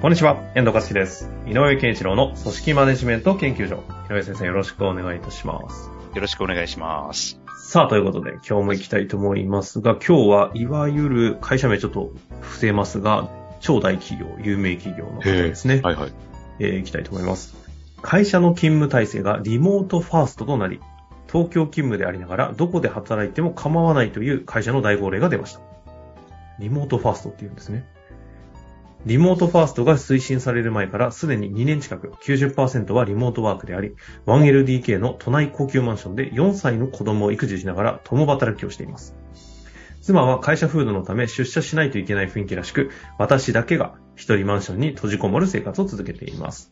こんにちは、遠藤和樹です。井上健一郎の組織マネジメント研究所。井上先生よろしくお願いいたします。よろしくお願いします。さあ、ということで今日も行きたいと思いますが、今日はいわゆる会社名ちょっと伏せますが、超大企業、有名企業の方ですね。はいはい。えー、行きたいと思います。会社の勤務体制がリモートファーストとなり、東京勤務でありながらどこで働いても構わないという会社の大号令が出ました。リモートファーストって言うんですね。リモートファーストが推進される前からすでに2年近く90%はリモートワークであり、1LDK の都内高級マンションで4歳の子供を育児しながら共働きをしています。妻は会社風土のため出社しないといけない雰囲気らしく、私だけが一人マンションに閉じこもる生活を続けています。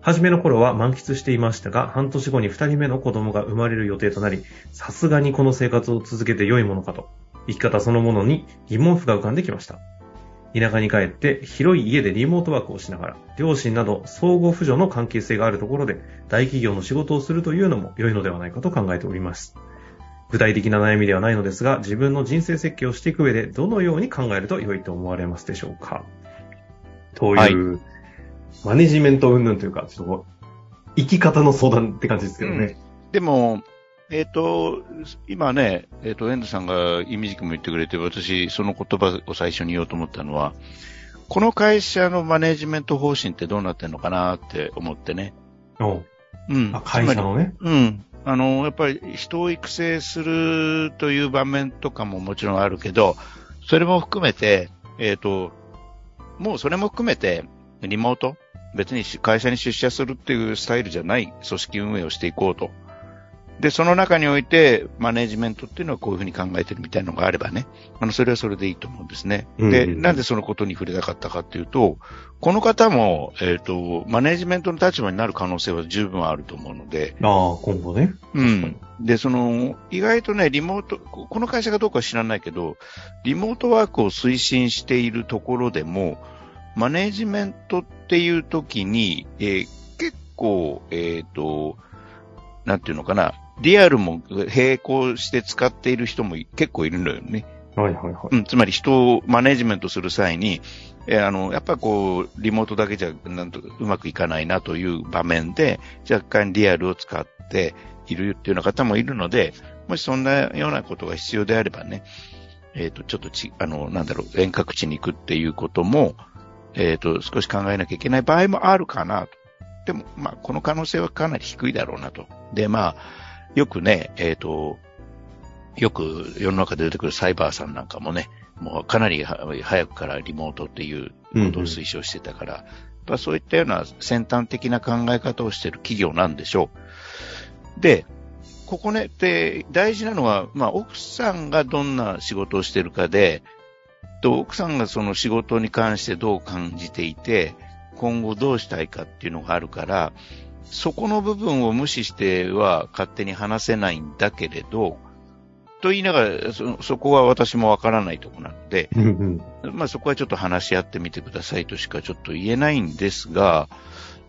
初めの頃は満喫していましたが、半年後に二人目の子供が生まれる予定となり、さすがにこの生活を続けて良いものかと、生き方そのものに疑問符が浮かんできました。田舎に帰って広い家でリモートワークをしながら、両親など相互扶助の関係性があるところで大企業の仕事をするというのも良いのではないかと考えております。具体的な悩みではないのですが、自分の人生設計をしていく上でどのように考えると良いと思われますでしょうかという、マネジメント云々というか、ちょっと生き方の相談って感じですけどね。でも、えっ、と、今ね、えっ、と、エンドさんが意味軸も言ってくれて、私、その言葉を最初に言おうと思ったのは、この会社のマネジメント方針ってどうなってんのかなって思ってね。おううん。あ会社のね。うん。あの、やっぱり人を育成するという場面とかももちろんあるけど、それも含めて、えっ、と、もうそれも含めて、リモート別に会社に出社するっていうスタイルじゃない組織運営をしていこうと。で、その中において、マネジメントっていうのはこういうふうに考えてるみたいなのがあればね、あの、それはそれでいいと思うんですね。で、うんうんなんでそのことに触れたかったかっていうと、この方も、えっ、と、マネジメントの立場になる可能性は十分あると思うので、ああ、今後ね。うん。で、その、意外とね、リモート、ここの会社がどうかは知らないけど、リモートワークを推進しているところでも、マネジメントっていう時に、えー結構、えっ、と、なんていうのかな、リアルも並行して使っている人も結構いるのよね。はいはいはい。うん、つまり人をマネジメントする際に、えーあの、やっぱこう、リモートだけじゃ、なんと、うまくいかないなという場面で、若干リアルを使っているっていうような方もいるので、もしそんなようなことが必要であればね、えっ、と、ちょっとち、あの、なんだろう、遠隔地に行くっていうことも、えっ、と、少し考えなきゃいけない場合もあるかなと。でも、まあ、この可能性はかなり低いだろうなと。で、まあ、よくね、えっ、と、よく世の中で出てくるサイバーさんなんかもね、もうかなりは早くからリモートっていうことを推奨してたから、やっぱそういったような先端的な考え方をしている企業なんでしょう。で、ここね、で、大事なのは、まあ、奥さんがどんな仕事をしているかで、と奥さんがその仕事に関してどう感じていて、今後どうしたいかっていうのがあるから、そこの部分を無視しては勝手に話せないんだけれど、と言いながら、そそこは私もわからないところなので、うんうん。まあそこはちょっと話し合ってみてくださいとしかちょっと言えないんですが、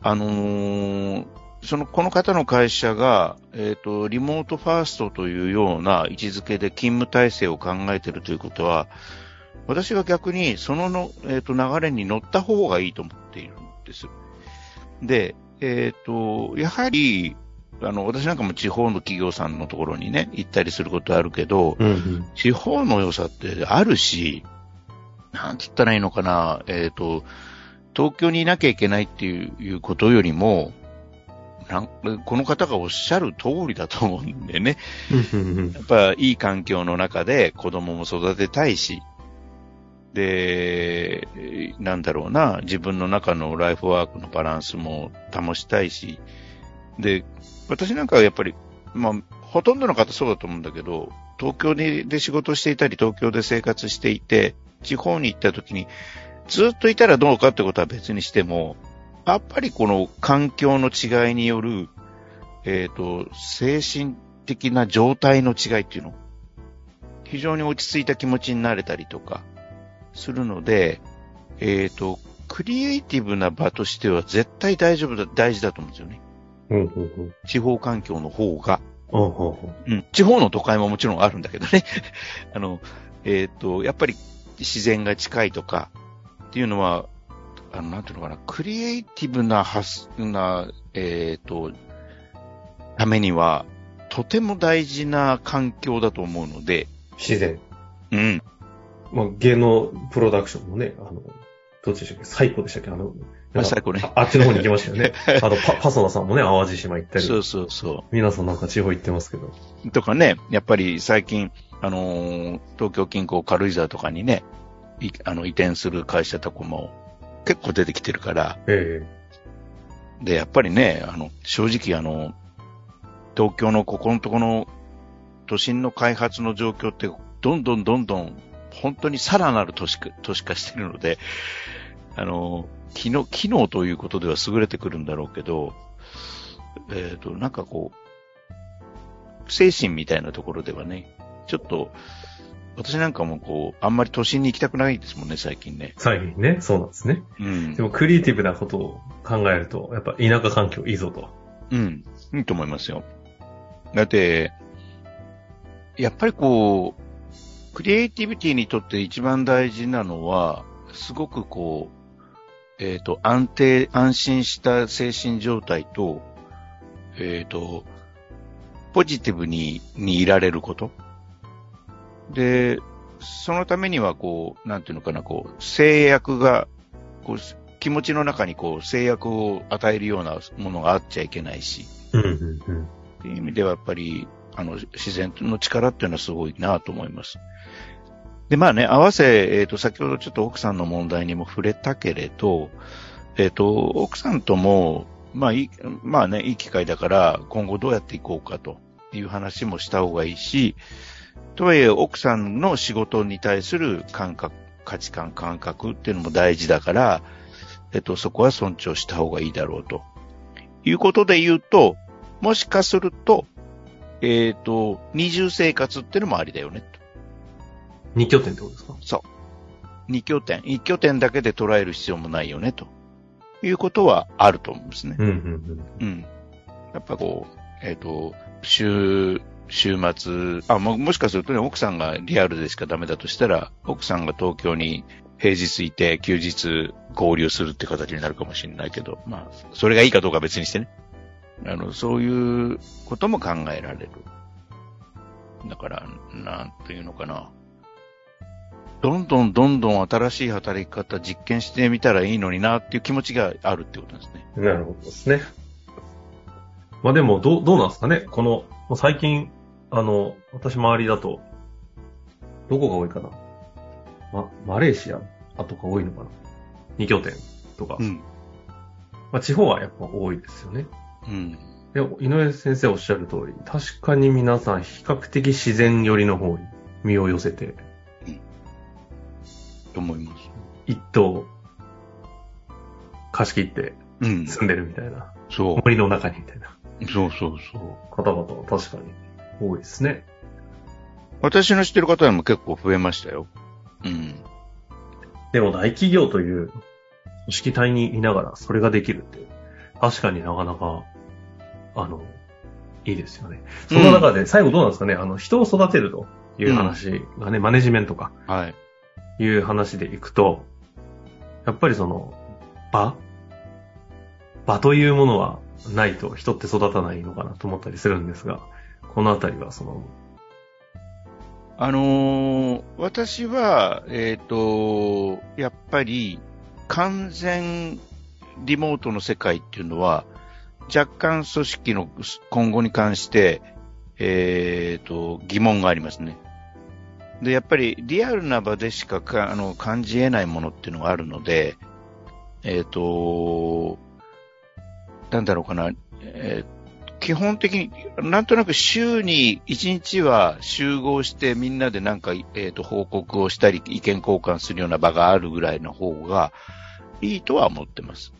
あのーその、この方の会社が、えっ、と、リモートファーストというような位置づけで勤務体制を考えているということは、私は逆にそのの、えっ、と、流れに乗った方がいいと思っているんです。で、えっ、と、やはり、あの、私なんかも地方の企業さんのところにね、行ったりすることあるけど、うんうん。地方の良さってあるし、なんて言ったらいいのかな、えっ、と、東京にいなきゃいけないっていういうことよりも、なんこの方がおっしゃる通りだと思うんでね。やっぱいい環境の中で子供も育てたいし、で、なんだろうな、自分の中のライフワークのバランスも保ちたいし、で、私なんかはやっぱり、まあ、ほとんどの方そうだと思うんだけど、東京でで仕事していたり、東京で生活していて、地方に行った時に、ずっといたらどうかってことは別にしても、やっぱりこの環境の違いによる、えっ、と、精神的な状態の違いっていうの、非常に落ち着いた気持ちになれたりとか、するので、えっ、と、クリエイティブな場としては絶対大丈夫だ、大事だと思うんですよね。うんうんうん。地方環境の方が。うんうんうんうん。地方の都会ももちろんあるんだけどね。あの、えっ、と、やっぱり自然が近いとかっていうのは、あの、なんていうのかな、クリエイティブな発、な、えっ、と、ためには、とても大事な環境だと思うので、自然。うん。まあ、芸能プロダクションもね、あの、どっちでしたっけ？最高でしたっけ？あの、あ最高ねああっちの方に行きましたよね。あの、パ、パソナさんもね、淡路島行ったり。そうそうそ皆さんなんか地方行ってますけど。う。とかね、やっぱり最近、あのー東京近郊軽井沢とかにね、いあの移転する会社とかも結構出てきてるから、えで、やっぱりね、あの、正直あの、東京のここのとこの都心の開発の状況って、どんどんどんどん、本当にさらなる都市化都市化してるので、あの、機能、機能ということでは優れてくるんだろうけど、えっ、と、なんかこう、精神みたいなところではね、ちょっと、私なんかもこう、あんまり都心に行きたくないですもんね、最近ねえ。最近ね、そうなんですね。うんで。もクリエイティブなことを考えると、やっぱ田舎環境いいぞと。うん。いいと思いますよ。だって、やっぱりこう、クリエイティビティにとって一番大事なのは、すごくこう、えっ、と、安定、安心した精神状態と、えっ、と、ポジティブに、にいられること。で、そのためにはこう、なんていうのかな、こう、制約が、こう、気持ちの中にこう、制約を与えるようなものがあっちゃいけないし、うんうんうん。っていう意味ではやっぱり、あの、自然の力っていうのはすごいなと思います。で、まあね、合わせ、えっ、と、先ほどちょっと奥さんの問題にも触れたけれど、えっ、と、奥さんとも、まあいい、まあね、いい機会だから、今後どうやっていこうかという話もした方がいいし、とはいえ、奥さんの仕事に対する感覚、価値観、感覚っていうのも大事だから、えっ、と、そこは尊重した方がいいだろうと。いうことで言うと、もしかすると、えっ、と、二重生活っていうのもありだよね。と二拠点ってことですか？そう。二拠点、一拠点だけで捉える必要もないよね、ということはあると思うんですね。うんうんうん。やっぱこう、えっ、と、週、週末、あ、も、もしかするとね、奥さんがリアルでしかダメだとしたら、奥さんが東京に平日いて、休日合流するって形になるかもしれないけど、まあ、それがいいかどうかは別にしてね。あの、そういうことも考えられる。だから、なんていうのかな。どんどんどんどん新しい働き方実験してみたらいいのになっていう気持ちがあるってことですね。うん。なるほどですね。まあでも、どう、どうなんですかねこの、最近、あの、私周りだと、どこが多いかなま、マレーシアあとか多いのかな二拠点とか。うん。まあ地方はやっぱ多いですよね。うん。で、井上先生おっしゃる通り、確かに皆さん比較的自然寄りの方に身を寄せて、と思います。一棟貸し切ってうん。住んでるみたいな、そ森の中にみたいなう。そうそうそう。方々は確かに多いですね。私の知ってる方でも結構増えましたよ。うん。でも大企業という組織体にいながらそれができるって、確かになかなか、あの、いいですよね。その中で最後どうなんですかね、あの、人を育てるという話がね、マネジメントか、はい。いう話でいくと、やっぱりその、場？場というものはないと人って育たないのかなと思ったりするんですが、このあたりはその、あのー私は、えっ、と、やっぱり、完全リモートの世界っていうのは、若干組織の今後に関して、えっ、と、疑問がありますね。で、やっぱりリアルな場でしかかあの感じ得ないものっていうのがあるので、えっ、と、なんだろうかな、えー基本的に、なんとなく週に1日は集合してみんなでなんか、えっ、と、報告をしたり、意見交換するような場があるぐらいの方がいいとは思ってます。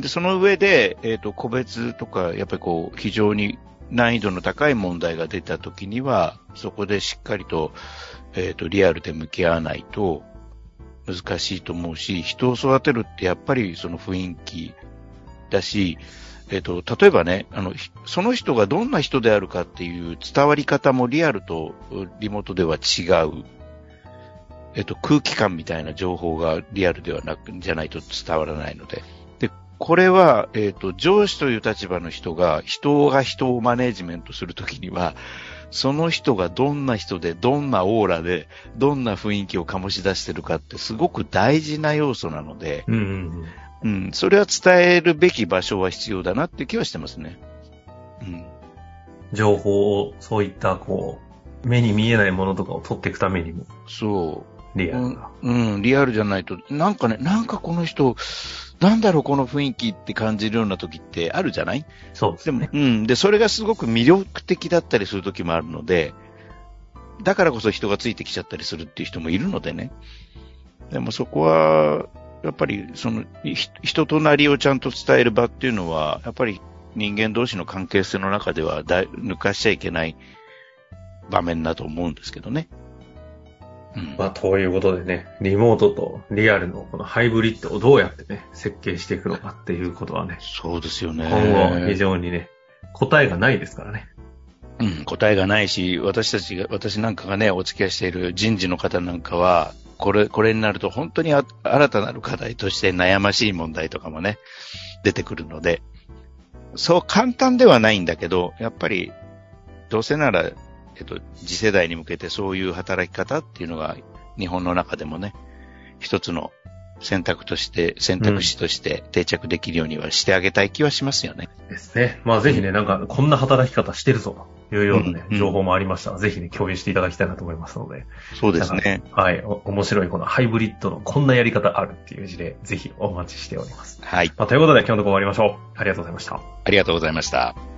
で、その上で、えっ、と、個別とか、やっぱりこう、非常に難易度の高い問題が出た時には、そこでしっかりと、えっ、と、リアルで向き合わないと難しいと思うし、人を育てるってやっぱりその雰囲気だし、えっ、と、例えばね、あの、その人がどんな人であるかっていう伝わり方もリアルとリモートでは違う。えっ、と、空気感みたいな情報がリアルではなく、じゃないと伝わらないので。で、これは、えっ、と、上司という立場の人が、人が人をマネージメントするときには、その人がどんな人で、どんなオーラで、どんな雰囲気を醸し出してるかってすごく大事な要素なので、うん、うんうん、それは伝えるべき場所は必要だなって気はしてますね。うん。情報を、そういった、こう、目に見えないものとかを取っていくためにも。そう。リアルな、うん。うん、リアルじゃないと、なんかね、なんかこの人、なんだろう、この雰囲気って感じるような時ってあるじゃない？そうですね。うん。で、それがすごく魅力的だったりする時もあるので、だからこそ人がついてきちゃったりするっていう人もいるのでね。でもそこは、やっぱりその人となりをちゃんと伝える場っていうのは、やっぱり人間同士の関係性の中ではだ抜かしちゃいけない場面だと思うんですけどね。うん、まあ、ということでね、リモートとリアルのこのハイブリッドをどうやってね、設計していくのかっていうことはね。そうですよね。今後非常にね、答えがないですからね。うん、答えがないし、私たちが、私なんかがね、お付き合いしている人事の方なんかは、これ、これになると本当に新たなる課題として悩ましい問題とかもね、出てくるので、そう簡単ではないんだけど、やっぱり、どうせなら、えっと、次世代に向けてそういう働き方っていうのが、日本の中でもね、一つの選択として、選択肢として定着できるようにはしてあげたい気はしますよね。うん、ですね。まあぜひね、なんか、こんな働き方してるぞというようなね、うん、情報もありましたら、ぜひね、共有していただきたいなと思いますので。そうですね。はい。面白いこのハイブリッドのこんなやり方あるっていう事例、ぜひお待ちしております。はい。まあということで、今日のところ終わりましょう。ありがとうございました。ありがとうございました。